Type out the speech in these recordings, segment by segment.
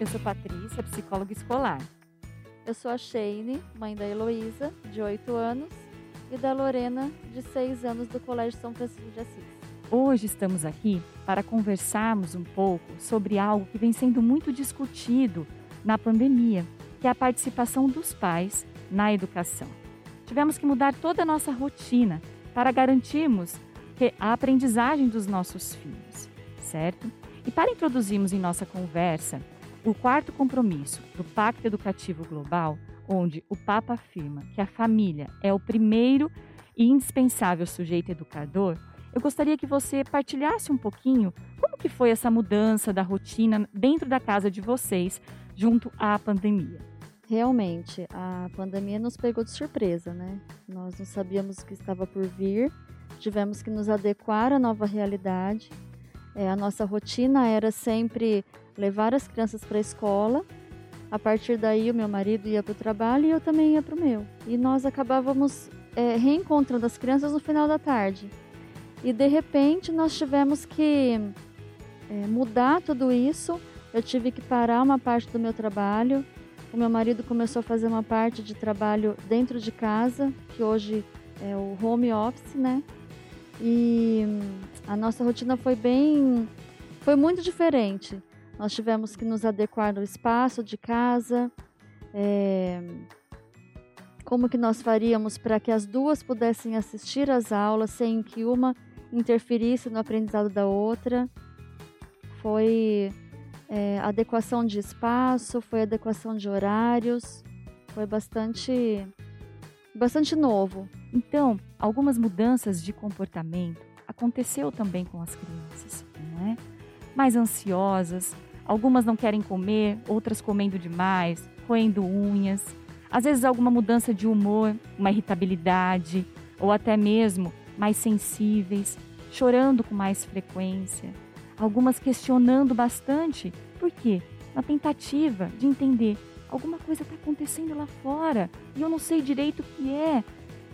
eu sou Patrícia, psicóloga escolar. Eu sou a Shane, mãe da Heloísa, de 8 anos, e da Lorena, de 6 anos, do Colégio São Francisco de Assis. Hoje estamos aqui para conversarmos um pouco sobre algo que vem sendo muito discutido na pandemia, que é a participação dos pais na educação. Tivemos que mudar toda a nossa rotina para garantirmos a aprendizagem dos nossos filhos, certo? E para introduzirmos em nossa conversa o quarto compromisso do Pacto Educativo Global, onde o Papa afirma que a família é o primeiro e indispensável sujeito educador, eu gostaria que você partilhasse um pouquinho como que foi essa mudança da rotina dentro da casa de vocês junto à pandemia. Realmente, a pandemia nos pegou de surpresa, né? Nós não sabíamos o que estava por vir, tivemos que nos adequar à nova realidade é, a nossa rotina era sempre levar as crianças para a escola. A partir daí, o meu marido ia para o trabalho e eu também ia para o meu. E nós acabávamos é, reencontrando as crianças no final da tarde. E de repente, nós tivemos que é, mudar tudo isso. Eu tive que parar uma parte do meu trabalho. O meu marido começou a fazer uma parte de trabalho dentro de casa, que hoje é o home office, né? E a nossa rotina foi bem. foi muito diferente. Nós tivemos que nos adequar no espaço de casa. É, como que nós faríamos para que as duas pudessem assistir às aulas sem que uma interferisse no aprendizado da outra. Foi é, adequação de espaço, foi adequação de horários, foi bastante, bastante novo. Então, algumas mudanças de comportamento aconteceu também com as crianças, não é? Mais ansiosas, algumas não querem comer, outras comendo demais, roendo unhas, às vezes alguma mudança de humor, uma irritabilidade, ou até mesmo mais sensíveis, chorando com mais frequência, algumas questionando bastante, por quê? Na tentativa de entender alguma coisa está acontecendo lá fora e eu não sei direito o que é,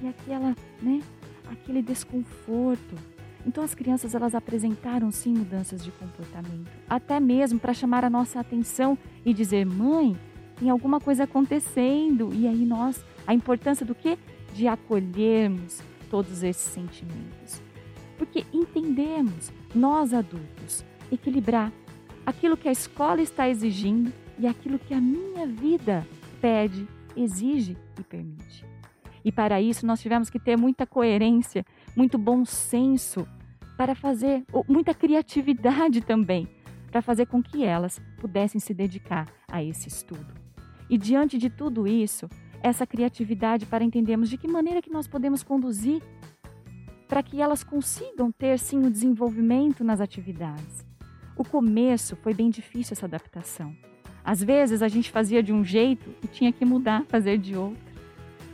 e aquela, né, aquele desconforto. Então as crianças elas apresentaram sim mudanças de comportamento, até mesmo para chamar a nossa atenção e dizer: "Mãe, tem alguma coisa acontecendo". E aí nós, a importância do que? De acolhermos todos esses sentimentos. Porque entendemos, nós adultos, equilibrar aquilo que a escola está exigindo e aquilo que a minha vida pede, exige e permite. E para isso nós tivemos que ter muita coerência, muito bom senso para fazer, muita criatividade também, para fazer com que elas pudessem se dedicar a esse estudo. E diante de tudo isso, essa criatividade para entendermos de que maneira que nós podemos conduzir para que elas consigam ter sim o desenvolvimento nas atividades. O começo foi bem difícil essa adaptação. Às vezes a gente fazia de um jeito e tinha que mudar, fazer de outro.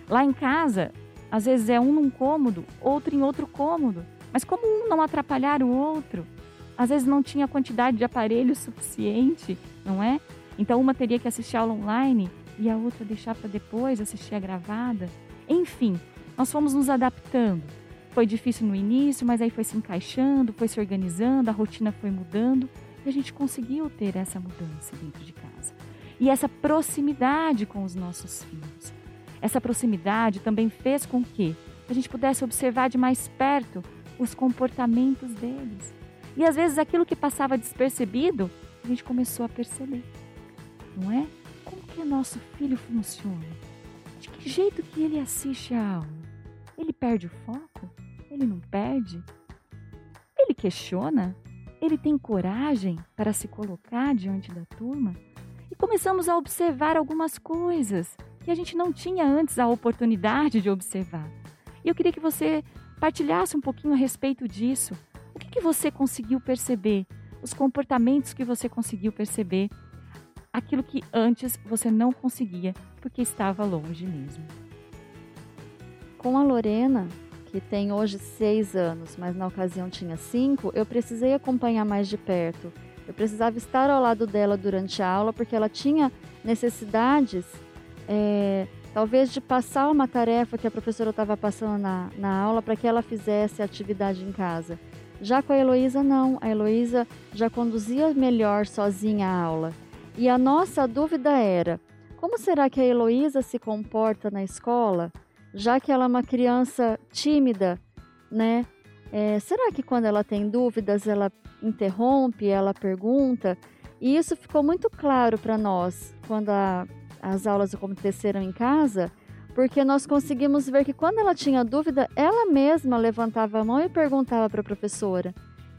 Lá em casa, às vezes é um num cômodo, outro em outro cômodo. Mas como um não atrapalhar o outro? Às vezes não tinha quantidade de aparelho suficiente, não é? Então uma teria que assistir aula online e a outra deixar para depois assistir a gravada. Enfim, nós fomos nos adaptando. Foi difícil no início, mas aí foi se encaixando, foi se organizando, a rotina foi mudando e a gente conseguiu ter essa mudança dentro de casa. E essa proximidade com os nossos filhos. Essa proximidade também fez com que a gente pudesse observar de mais perto os comportamentos deles. E às vezes aquilo que passava despercebido, a gente começou a perceber. Não é? Como que nosso filho funciona? De que jeito que ele assiste a aula? Ele perde o foco? Ele não perde? Ele questiona? Ele tem coragem para se colocar diante da turma? E começamos a observar algumas coisas que a gente não tinha antes a oportunidade de observar. E eu queria que você partilhasse um pouquinho a respeito disso. O que, que você conseguiu perceber? Os comportamentos que você conseguiu perceber? Aquilo que antes você não conseguia porque estava longe mesmo. Com a Lorena, que tem hoje seis anos, mas na ocasião tinha cinco, eu precisei acompanhar mais de perto. Eu precisava estar ao lado dela durante a aula porque ela tinha necessidades é, talvez de passar uma tarefa que a professora estava passando na, na aula para que ela fizesse a atividade em casa. Já com a Heloísa, não. A Heloísa já conduzia melhor sozinha a aula. E a nossa dúvida era: como será que a Heloísa se comporta na escola, já que ela é uma criança tímida, né? É, será que quando ela tem dúvidas ela interrompe, ela pergunta? E isso ficou muito claro para nós quando a, as aulas aconteceram em casa, porque nós conseguimos ver que quando ela tinha dúvida, ela mesma levantava a mão e perguntava para a professora.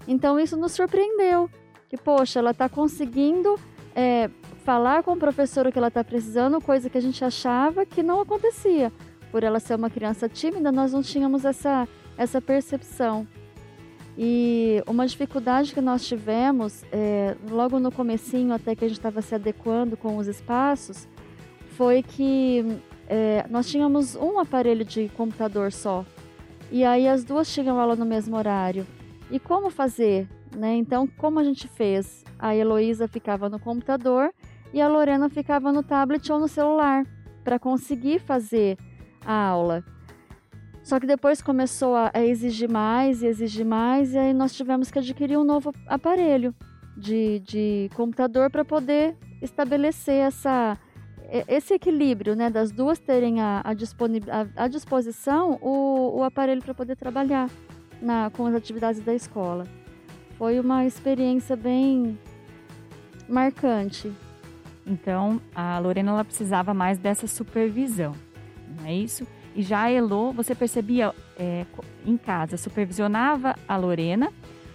Então isso nos surpreendeu, que poxa, ela está conseguindo é, falar com o professor o que ela está precisando, coisa que a gente achava que não acontecia. Por ela ser uma criança tímida, nós não tínhamos essa, essa percepção. E uma dificuldade que nós tivemos, é, logo no comecinho, até que a gente estava se adequando com os espaços, foi que é, nós tínhamos um aparelho de computador só. E aí as duas tinham aula no mesmo horário. E como fazer? Né? Então, como a gente fez? A Heloísa ficava no computador e a Lorena ficava no tablet ou no celular para conseguir fazer a aula. Só que depois começou a, exigir mais e exigir mais, e aí nós tivemos que adquirir um novo aparelho de, de computador para poder estabelecer essa, esse equilíbrio, né, das duas terem a, a, a disposição o, o aparelho para poder trabalhar na, com as atividades da escola. Foi uma experiência bem marcante. Então, a Lorena ela precisava mais dessa supervisão, não é isso? E já a Elo, você percebia é, em casa, supervisionava a Lorena,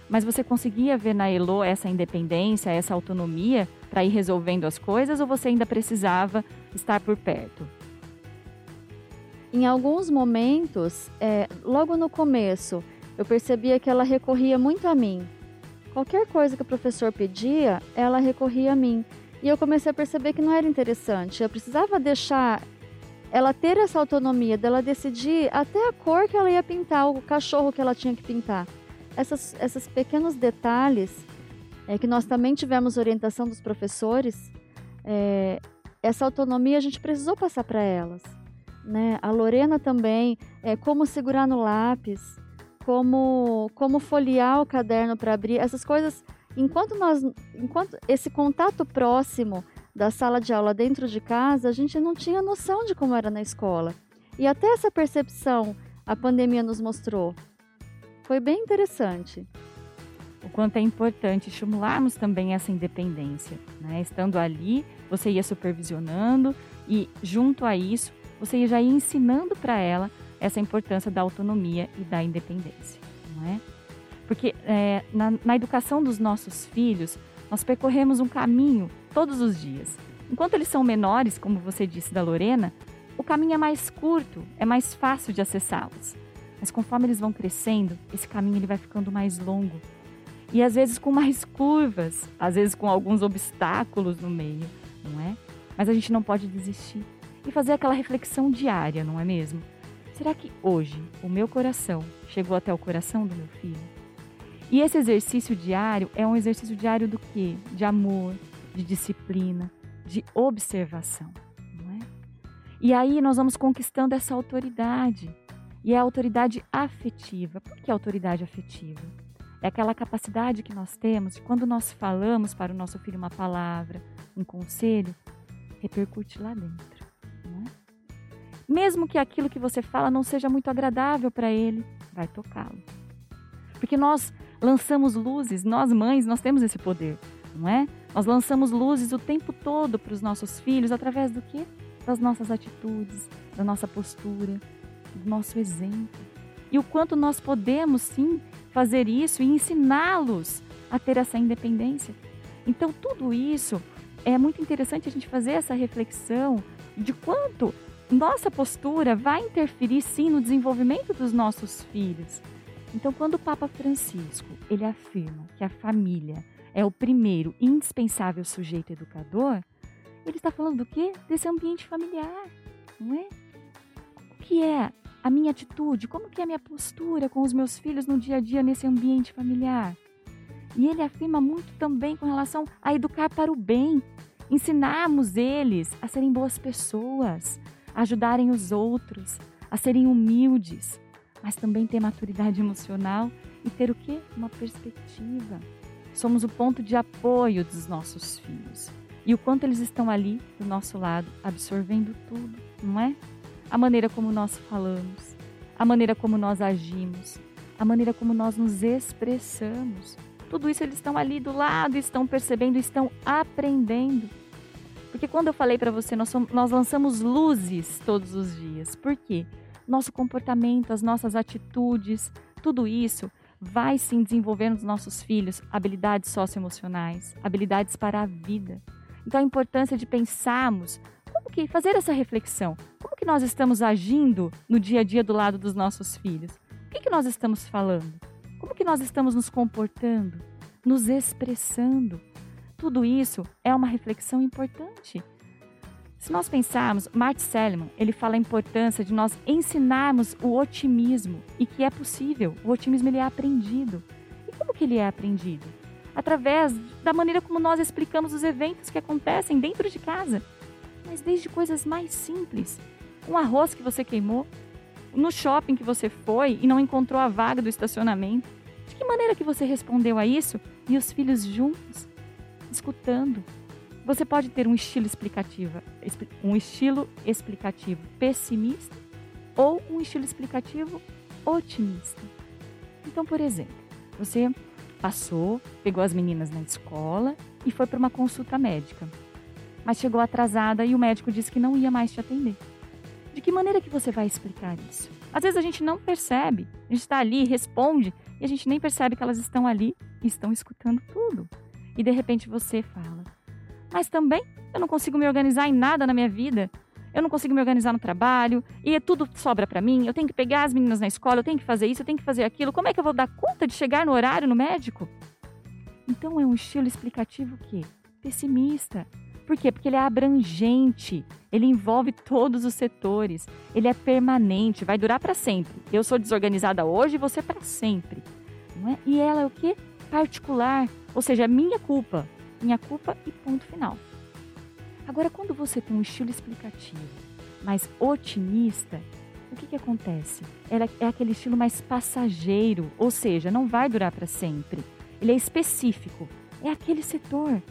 mas você conseguia ver na Elo essa independência, essa autonomia para ir resolvendo as coisas ou você ainda precisava estar por perto? Em alguns momentos, é, logo no começo, eu percebia que ela recorria muito a mim. Qualquer coisa que o professor pedia, ela recorria a mim. E eu comecei a perceber que não era interessante. Eu precisava deixar ela ter essa autonomia dela decidir até a cor que ela ia pintar, o cachorro que ela tinha que pintar. Essas, esses pequenos detalhes é que nós também tivemos orientação dos professores. É, essa autonomia a gente precisou passar para elas. Né? A Lorena também, é, como segurar no lápis, como, como folhear o caderno para abrir, essas coisas enquanto nós, enquanto esse contato próximo da sala de aula dentro de casa, a gente não tinha noção de como era na escola. E até essa percepção a pandemia nos mostrou. Foi bem interessante. O quanto é importante estimularmos também essa independência. Né? Estando ali, você ia supervisionando e, junto a isso, você já ia ensinando para ela essa importância da autonomia e da independência. Não é? Porque é, na, na educação dos nossos filhos, nós percorremos um caminho todos os dias. Enquanto eles são menores, como você disse da Lorena, o caminho é mais curto, é mais fácil de acessá-los. Mas conforme eles vão crescendo, esse caminho ele vai ficando mais longo. E às vezes com mais curvas, às vezes com alguns obstáculos no meio, não é? Mas a gente não pode desistir e fazer aquela reflexão diária, não é mesmo? Será que hoje o meu coração chegou até o coração do meu filho? E esse exercício diário é um exercício diário do quê? De amor, de disciplina, de observação, não é? E aí nós vamos conquistando essa autoridade. E é a autoridade afetiva. Por que autoridade afetiva? É aquela capacidade que nós temos de quando nós falamos para o nosso filho uma palavra, um conselho, repercute lá dentro, não é? Mesmo que aquilo que você fala não seja muito agradável para ele, vai tocá-lo. Porque nós lançamos luzes, nós mães, nós temos esse poder, não é? Nós lançamos luzes o tempo todo para os nossos filhos através do quê? Das nossas atitudes, da nossa postura, do nosso exemplo. E o quanto nós podemos sim fazer isso e ensiná-los a ter essa independência. Então, tudo isso é muito interessante a gente fazer essa reflexão de quanto nossa postura vai interferir sim no desenvolvimento dos nossos filhos. Então, quando o Papa Francisco ele afirma que a família é o primeiro indispensável sujeito educador, ele está falando do quê? Desse ambiente familiar, não é? O que é a minha atitude? Como que é a minha postura com os meus filhos no dia a dia nesse ambiente familiar? E ele afirma muito também com relação a educar para o bem, ensinarmos eles a serem boas pessoas, a ajudarem os outros, a serem humildes, mas também ter maturidade emocional e ter o quê? Uma perspectiva. Somos o ponto de apoio dos nossos filhos. E o quanto eles estão ali do nosso lado, absorvendo tudo, não é? A maneira como nós falamos, a maneira como nós agimos, a maneira como nós nos expressamos. Tudo isso eles estão ali do lado, estão percebendo, estão aprendendo. Porque quando eu falei para você, nós, somos, nós lançamos luzes todos os dias. Por quê? Nosso comportamento, as nossas atitudes, tudo isso vai sim desenvolver nos nossos filhos habilidades socioemocionais, habilidades para a vida. Então a importância de pensarmos como que fazer essa reflexão, como que nós estamos agindo no dia a dia do lado dos nossos filhos? O que, que nós estamos falando? Como que nós estamos nos comportando, nos expressando? Tudo isso é uma reflexão importante. Se nós pensarmos, Mart Seligman, ele fala a importância de nós ensinarmos o otimismo e que é possível. O otimismo ele é aprendido. E como que ele é aprendido? Através da maneira como nós explicamos os eventos que acontecem dentro de casa. Mas desde coisas mais simples. Um arroz que você queimou, no shopping que você foi e não encontrou a vaga do estacionamento. De que maneira que você respondeu a isso e os filhos juntos, escutando, você pode ter um estilo explicativo, um estilo explicativo pessimista ou um estilo explicativo otimista. Então, por exemplo, você passou, pegou as meninas na escola e foi para uma consulta médica. Mas chegou atrasada e o médico disse que não ia mais te atender. De que maneira que você vai explicar isso? Às vezes a gente não percebe. A gente está ali, responde, e a gente nem percebe que elas estão ali e estão escutando tudo. E de repente você fala: mas também eu não consigo me organizar em nada na minha vida. Eu não consigo me organizar no trabalho e tudo sobra para mim. Eu tenho que pegar as meninas na escola, eu tenho que fazer isso, eu tenho que fazer aquilo. Como é que eu vou dar conta de chegar no horário no médico? Então é um estilo explicativo que pessimista. Por quê? Porque ele é abrangente, ele envolve todos os setores, ele é permanente, vai durar para sempre. Eu sou desorganizada hoje, você para sempre. É? E ela é o que? Particular, ou seja, é minha culpa minha culpa e ponto final. Agora, quando você tem um estilo explicativo mais otimista, o que, que acontece? Ela é aquele estilo mais passageiro, ou seja, não vai durar para sempre. Ele é específico, é aquele setor.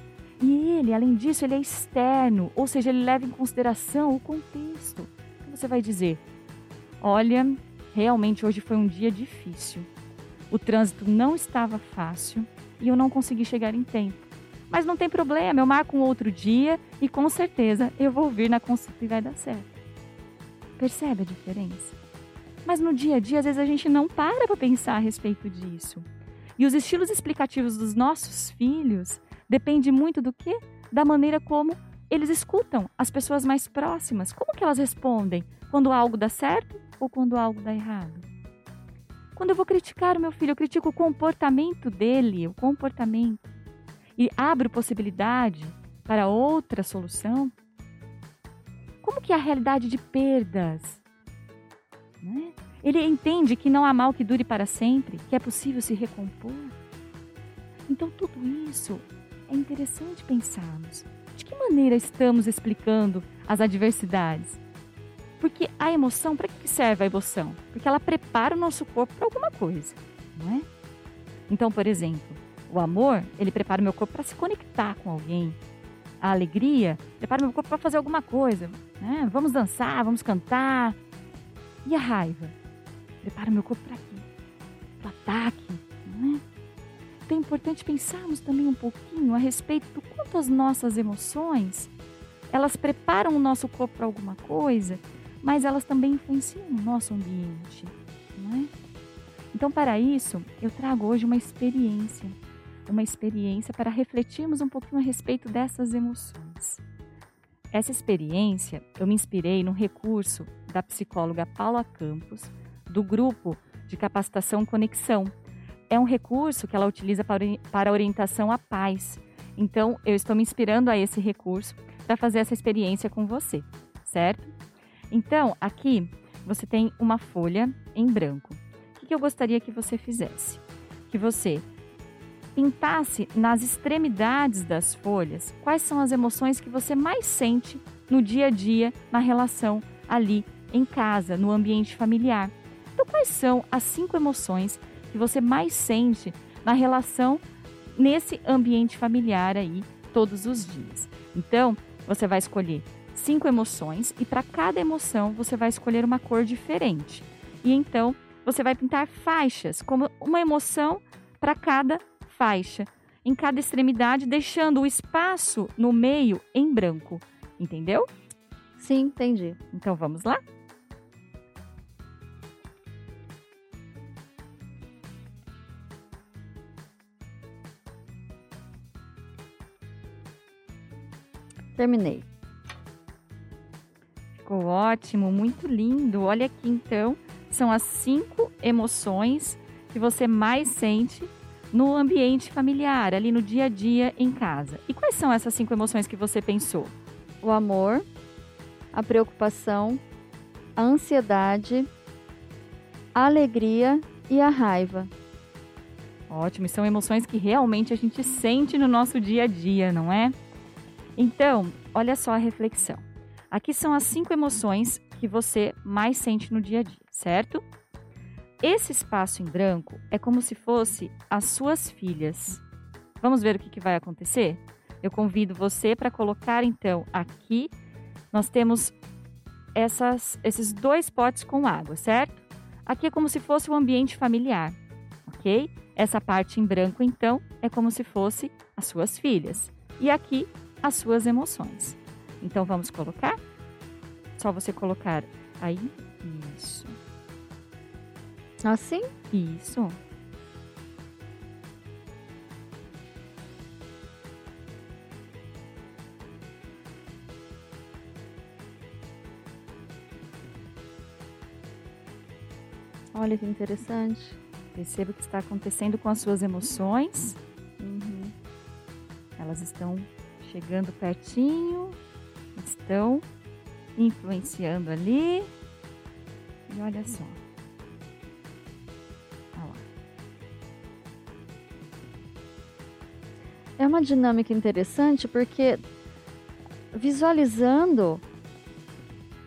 E ele, além disso, ele é externo, ou seja, ele leva em consideração o contexto. Você vai dizer: olha, realmente hoje foi um dia difícil. O trânsito não estava fácil e eu não consegui chegar em tempo. Mas não tem problema, eu marco um outro dia e com certeza eu vou vir na consulta e vai dar certo. Percebe a diferença? Mas no dia a dia, às vezes a gente não para para pensar a respeito disso. E os estilos explicativos dos nossos filhos depende muito do que? Da maneira como eles escutam as pessoas mais próximas. Como que elas respondem quando algo dá certo ou quando algo dá errado? Quando eu vou criticar o meu filho, eu critico o comportamento dele, o comportamento e abro possibilidade para outra solução? Como que é a realidade de perdas? Né? Ele entende que não há mal que dure para sempre, que é possível se recompor. Então, tudo isso é interessante pensarmos. De que maneira estamos explicando as adversidades? Porque a emoção, para que serve a emoção? Porque ela prepara o nosso corpo para alguma coisa, não é? Então, por exemplo, o amor, ele prepara o meu corpo para se conectar com alguém. A alegria prepara o meu corpo para fazer alguma coisa. Né? Vamos dançar, vamos cantar. E a raiva? Prepara o meu corpo para quê? Para o ataque. Não é? É importante pensarmos também um pouquinho a respeito do quanto as nossas emoções elas preparam o nosso corpo para alguma coisa, mas elas também influenciam o nosso ambiente. Não é? Então, para isso, eu trago hoje uma experiência uma experiência para refletirmos um pouquinho a respeito dessas emoções. Essa experiência eu me inspirei num recurso da psicóloga Paula Campos, do grupo de capacitação Conexão. É um recurso que ela utiliza para orientação à paz. Então, eu estou me inspirando a esse recurso para fazer essa experiência com você, certo? Então, aqui você tem uma folha em branco. O que eu gostaria que você fizesse? Que você pintasse nas extremidades das folhas quais são as emoções que você mais sente no dia a dia, na relação ali em casa, no ambiente familiar. Então, quais são as cinco emoções que você mais sente na relação nesse ambiente familiar aí todos os dias? Então, você vai escolher cinco emoções e para cada emoção você vai escolher uma cor diferente. E então você vai pintar faixas, como uma emoção para cada faixa, em cada extremidade, deixando o espaço no meio em branco. Entendeu? Sim, entendi. Então vamos lá? Terminei. Ficou ótimo, muito lindo. Olha aqui então, são as cinco emoções que você mais sente no ambiente familiar, ali no dia a dia em casa. E quais são essas cinco emoções que você pensou? O amor, a preocupação, a ansiedade, a alegria e a raiva. Ótimo, e são emoções que realmente a gente sente no nosso dia a dia, não é? Então, olha só a reflexão. Aqui são as cinco emoções que você mais sente no dia a dia, certo? Esse espaço em branco é como se fosse as suas filhas. Vamos ver o que, vai acontecer? Eu convido você para colocar então aqui. Nós temos essas, esses dois potes com água, certo? Aqui é como se fosse o um ambiente familiar, ok? Essa parte em branco então é como se fosse as suas filhas. E aqui as suas emoções. Então vamos colocar? Só você colocar aí. Isso. Assim? Isso. Olha que interessante. Perceba o que está acontecendo com as suas emoções. Uhum. Elas estão chegando pertinho, estão influenciando ali. E olha só. É uma dinâmica interessante porque visualizando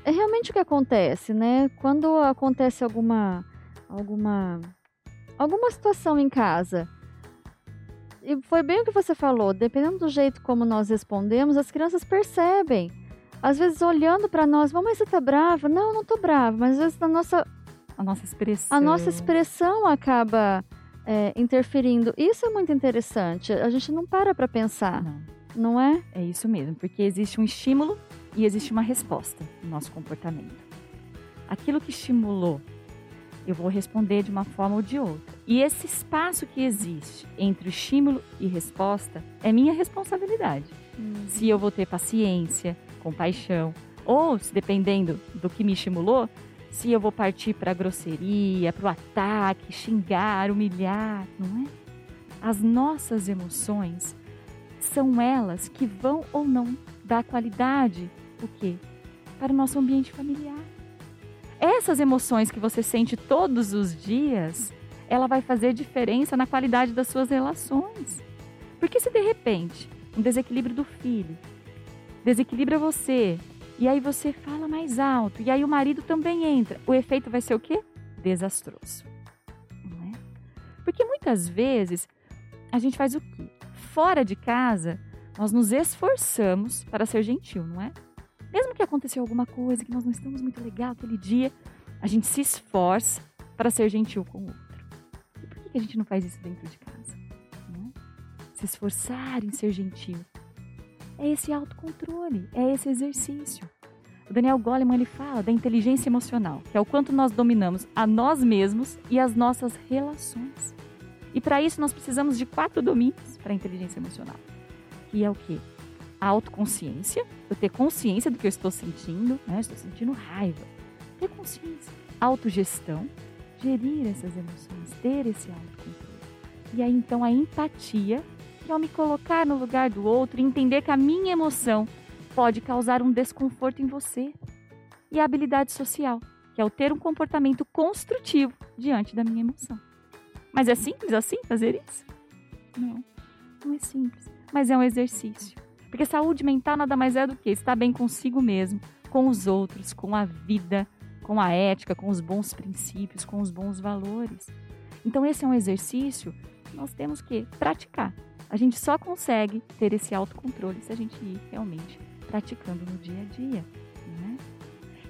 é realmente o que acontece, né? Quando acontece alguma alguma alguma situação em casa, e foi bem o que você falou, dependendo do jeito como nós respondemos, as crianças percebem. Às vezes olhando para nós, mamãe, você tá brava? Não, não tô brava, mas às vezes a nossa a nossa expressão, a nossa expressão acaba é, interferindo. Isso é muito interessante. A gente não para para pensar, Não, não é? é isso mesmo, porque existe um estímulo e existe uma resposta no nosso comportamento. Aquilo que estimulou, eu vou responder de uma forma ou de outra. E esse espaço que existe entre estímulo e resposta é minha responsabilidade. Se eu vou ter paciência, compaixão, ou, se dependendo do que me estimulou, se eu vou partir para a grosseria, para o ataque, xingar, humilhar, não é? As nossas emoções são elas que vão ou não dar qualidade, o quê? Para o nosso ambiente familiar. Essas emoções que você sente todos os dias, ela vai fazer diferença na qualidade das suas relações. Porque se de repente um desequilíbrio do filho desequilibra você, e aí você fala mais alto, e aí o marido também entra, o efeito vai ser o quê? Desastroso. Não é? Porque muitas vezes a gente faz o quê? Fora de casa, nós nos esforçamos para ser gentil, não é? Mesmo que aconteceu alguma coisa, que nós não estamos muito legal aquele dia, a gente se esforça para ser gentil com o outro. Que a gente não faz isso dentro de casa? Não é? Se esforçar em ser gentil. É esse autocontrole, é esse exercício. O Daniel Goleman ele fala da inteligência emocional, que é o quanto nós dominamos a nós mesmos e as nossas relações. E para isso nós precisamos de quatro domínios para a inteligência emocional, que é o quê? A autoconsciência, eu ter consciência do que eu estou sentindo, né? Estou sentindo raiva. Ter consciência. Autogestão, gerir essas emoções, ter esse autocontrole. E aí então a empatia, que é me colocar no lugar do outro e entender que a minha emoção pode causar um desconforto em você. E a habilidade social, que é o ter um comportamento construtivo diante da minha emoção. Mas é simples assim fazer isso? Não, não é simples. Mas é um exercício. Porque saúde mental nada mais é do que estar bem consigo mesmo, com os outros, com a vida, com a ética, com os bons princípios, com os bons valores. Então, esse é um exercício que nós temos que praticar. A gente só consegue ter esse autocontrole se a gente ir realmente praticando no dia a dia. Né?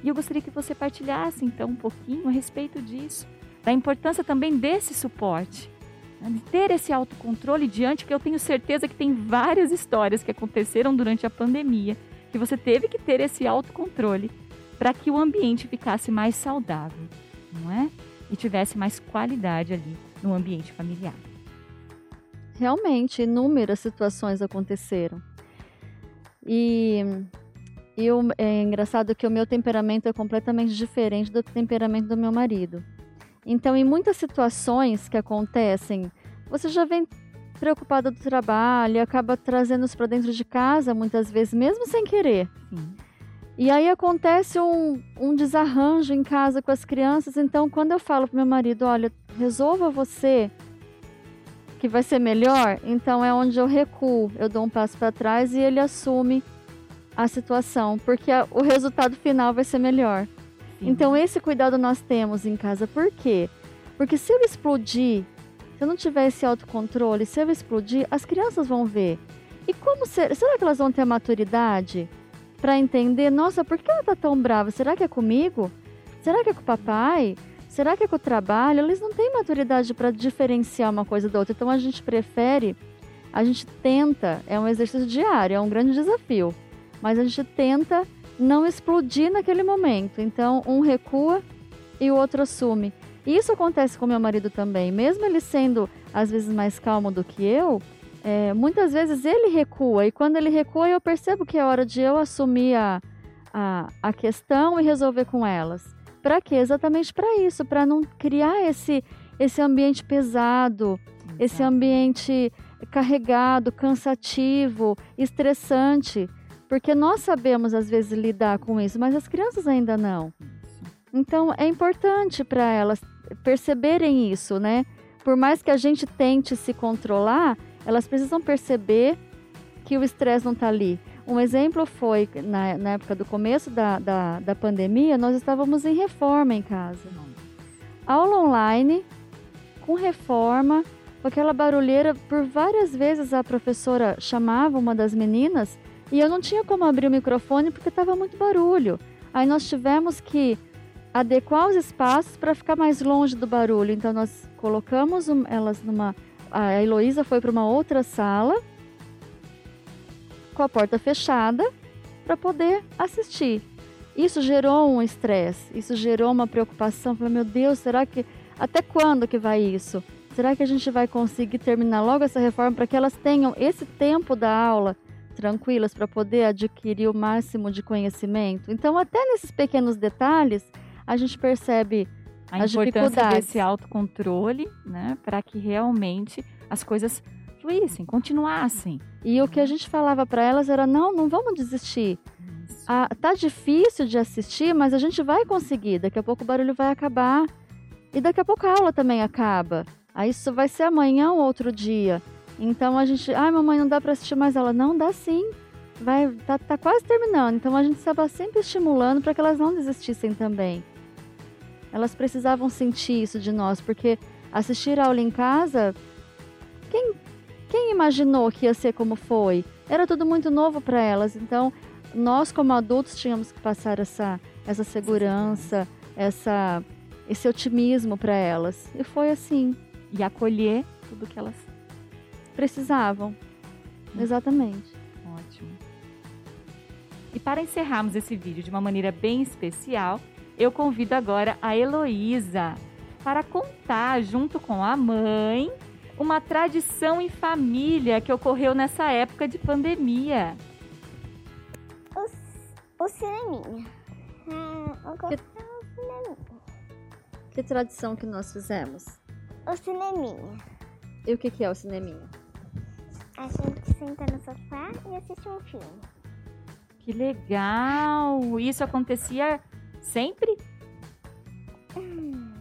E eu gostaria que você partilhasse então um pouquinho a respeito disso, da importância também desse suporte, né? de ter esse autocontrole diante, que eu tenho certeza que tem várias histórias que aconteceram durante a pandemia, que você teve que ter esse autocontrole para que o ambiente ficasse mais saudável, não é? E tivesse mais qualidade ali no ambiente familiar. Realmente, inúmeras situações aconteceram. E, e o, é engraçado que o meu temperamento é completamente diferente do temperamento do meu marido. Então, em muitas situações que acontecem, você já vem preocupada do trabalho e acaba trazendo isso para dentro de casa, muitas vezes, mesmo sem querer. Sim. E aí acontece um, um desarranjo em casa com as crianças. Então, quando eu falo para meu marido, olha, resolva você que vai ser melhor, então é onde eu recuo, eu dou um passo para trás e ele assume a situação, porque a, o resultado final vai ser melhor. Sim. Então esse cuidado nós temos em casa. Por quê? Porque se eu explodir, se eu não tiver esse autocontrole, se eu explodir, as crianças vão ver. E como ser, será que elas vão ter maturidade para entender, nossa, por que ela tá tão brava? Será que é comigo? Será que é com o papai? Será que é com o trabalho? Eles não têm maturidade para diferenciar uma coisa da outra. Então a gente prefere, a gente tenta, é um exercício diário, é um grande desafio, mas a gente tenta não explodir naquele momento. Então um recua e o outro assume. Isso acontece com meu marido também, mesmo ele sendo às vezes mais calmo do que eu. É, muitas vezes ele recua e quando ele recua eu percebo que é hora de eu assumir a, a, a questão e resolver com elas. Para quê? Exatamente para isso, para não criar esse, esse ambiente pesado, Exato. esse ambiente carregado, cansativo, estressante. Porque nós sabemos às vezes lidar com isso, mas as crianças ainda não. Então é importante para elas perceberem isso, né? Por mais que a gente tente se controlar, elas precisam perceber que o estresse não está ali. Um exemplo foi, na, na época do começo da, da, da, pandemia, nós estávamos em reforma em casa. Aula online, com reforma, com aquela barulheira. Por várias vezes a professora chamava uma das meninas e eu não tinha como abrir o microfone porque estava muito barulho. Aí nós tivemos que adequar os espaços para ficar mais longe do barulho. Então nós colocamos elas numa. A Heloísa foi para uma outra sala com a porta fechada para poder assistir. Isso gerou um estresse, isso gerou uma preocupação. Falei, meu Deus, será que até quando que vai isso? Será que a gente vai conseguir terminar logo essa reforma para que elas tenham esse tempo da aula tranquilas para poder adquirir o máximo de conhecimento? Então, até nesses pequenos detalhes, a gente percebe a as importância desse autocontrole, né, para que realmente as coisas fluíssem, continuassem. E o que a gente falava para elas era: não, não vamos desistir. Ah, tá difícil de assistir, mas a gente vai conseguir. Daqui a pouco o barulho vai acabar. E daqui a pouco a aula também acaba. Aí isso vai ser amanhã ou outro dia. Então a gente, ai, mamãe, não dá para assistir mais ela. Não, dá sim. Vai, tá, tá quase terminando. Então a gente estava sempre estimulando para que elas não desistissem também. Elas precisavam sentir isso de nós, porque assistir a aula em casa, quem quem imaginou que ia ser como foi? Era tudo muito novo para elas. Então, nós como adultos tínhamos que passar essa essa segurança, essa esse otimismo para elas. E foi assim. E acolher tudo que elas precisavam. Hum. Exatamente. Ótimo. E para encerrarmos esse vídeo de uma maneira bem especial, eu convido agora a Heloísa para contar junto com a mãe uma tradição em família que ocorreu nessa época de pandemia. O, o cineminha. Ah, que, cineminha. que tradição que nós fizemos? O cineminha. E o que, que é o cineminha? A gente senta no sofá e assiste um filme. Que legal! Isso acontecia sempre? Hum.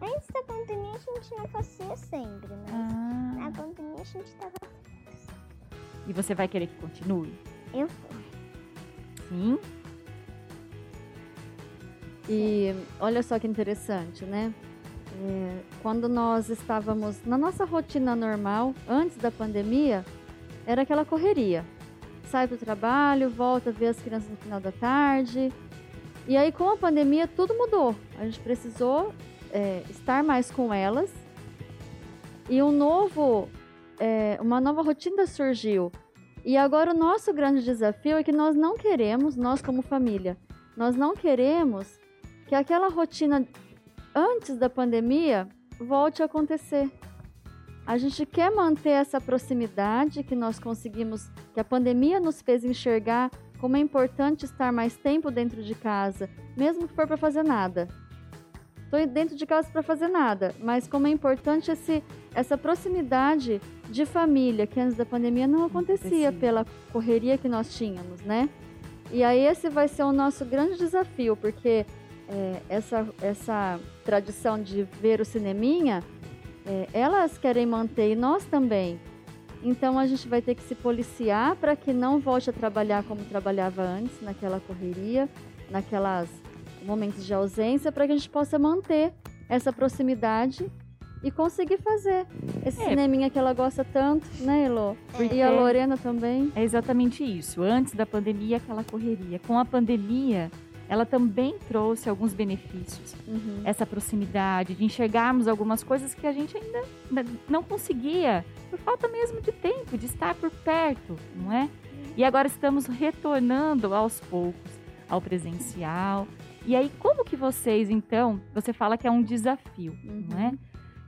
Antes da pandemia a gente não fazia sempre, mas ah. na pandemia a gente estava E você vai querer que continue? Eu vou. Sim? E olha só que interessante, né? É, quando nós estávamos na nossa rotina normal, antes da pandemia, era aquela correria. Sai para o trabalho, volta a ver as crianças no final da tarde. E aí, com a pandemia, tudo mudou. A gente precisou é, estar mais com elas. E um novo, é, uma nova rotina surgiu. E agora o nosso grande desafio é que nós não queremos, nós como família, nós não queremos que aquela rotina antes da pandemia volte a acontecer. A gente quer manter essa proximidade que nós conseguimos, que a pandemia nos fez enxergar como é importante estar mais tempo dentro de casa, mesmo que for para fazer nada. Estou dentro de casa para fazer nada, mas como é importante esse, essa proximidade de família que antes da pandemia não acontecia pela correria que nós tínhamos, né? E aí esse vai ser o nosso grande desafio, porque é, essa, essa tradição de ver o cineminha, é, elas querem manter e nós também. Então a gente vai ter que se policiar para que não volte a trabalhar como trabalhava antes, naquela correria, naquelas momentos de ausência, para que a gente possa manter essa proximidade e conseguir fazer esse é. cineminha que ela gosta tanto, né, Elo? É. E a Lorena também. É exatamente isso. Antes da pandemia, aquela correria. Com a pandemia, ela também trouxe alguns benefícios. Uhum. Essa proximidade, de enxergarmos algumas coisas que a gente ainda não conseguia, por falta mesmo de tempo, de estar por perto, não é? E agora estamos retornando aos poucos ao presencial. E aí, como que vocês, então, você fala que é um desafio, uhum. não é? Uhum.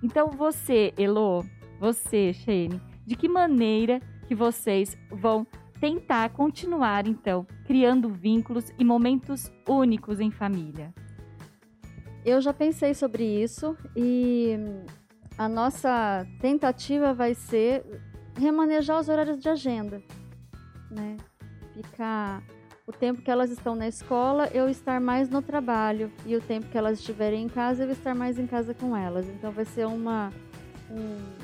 Então, você, Elo, você, Shane, de que maneira que vocês vão tentar continuar, então, criando vínculos e momentos únicos em família? Eu já pensei sobre isso e a nossa tentativa vai ser remanejar os horários de agenda, né? Ficar o tempo que elas estão na escola, eu estar mais no trabalho e o tempo que elas estiverem em casa, eu estar mais em casa com elas. Então vai ser uma um,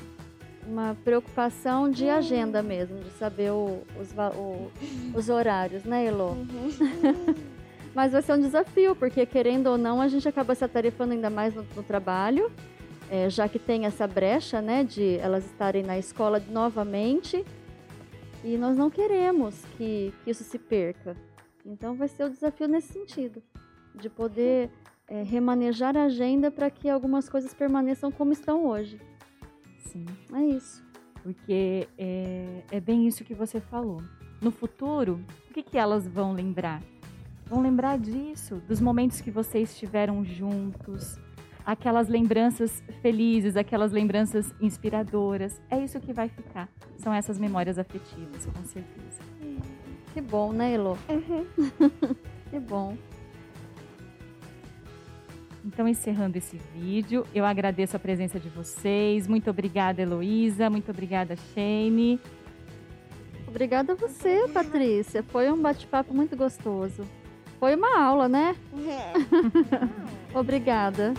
uma preocupação de uhum. agenda mesmo, de saber o, os, o, os horários, né, Elo? Uhum. Mas vai ser um desafio, porque querendo ou não, a gente acaba se atarefando ainda mais no, no trabalho, é, já que tem essa brecha, né, de elas estarem na escola novamente. E nós não queremos que, que isso se perca. Então vai ser o desafio nesse sentido, de poder é, remanejar a agenda para que algumas coisas permaneçam como estão hoje. Sim. É isso. Porque é, é bem isso que você falou. No futuro, o que, que elas vão lembrar? Vão lembrar disso, dos momentos que vocês estiveram juntos, aquelas lembranças felizes, aquelas lembranças inspiradoras. É isso que vai ficar. São essas memórias afetivas, com certeza. Que bom, né, Elo? Uhum. que bom. Então, encerrando esse vídeo, eu agradeço a presença de vocês. Muito obrigada, Heloísa. Muito obrigada, Shane. Obrigada a você, Patrícia. Foi um bate-papo muito gostoso. Foi uma aula, né? É. Obrigada.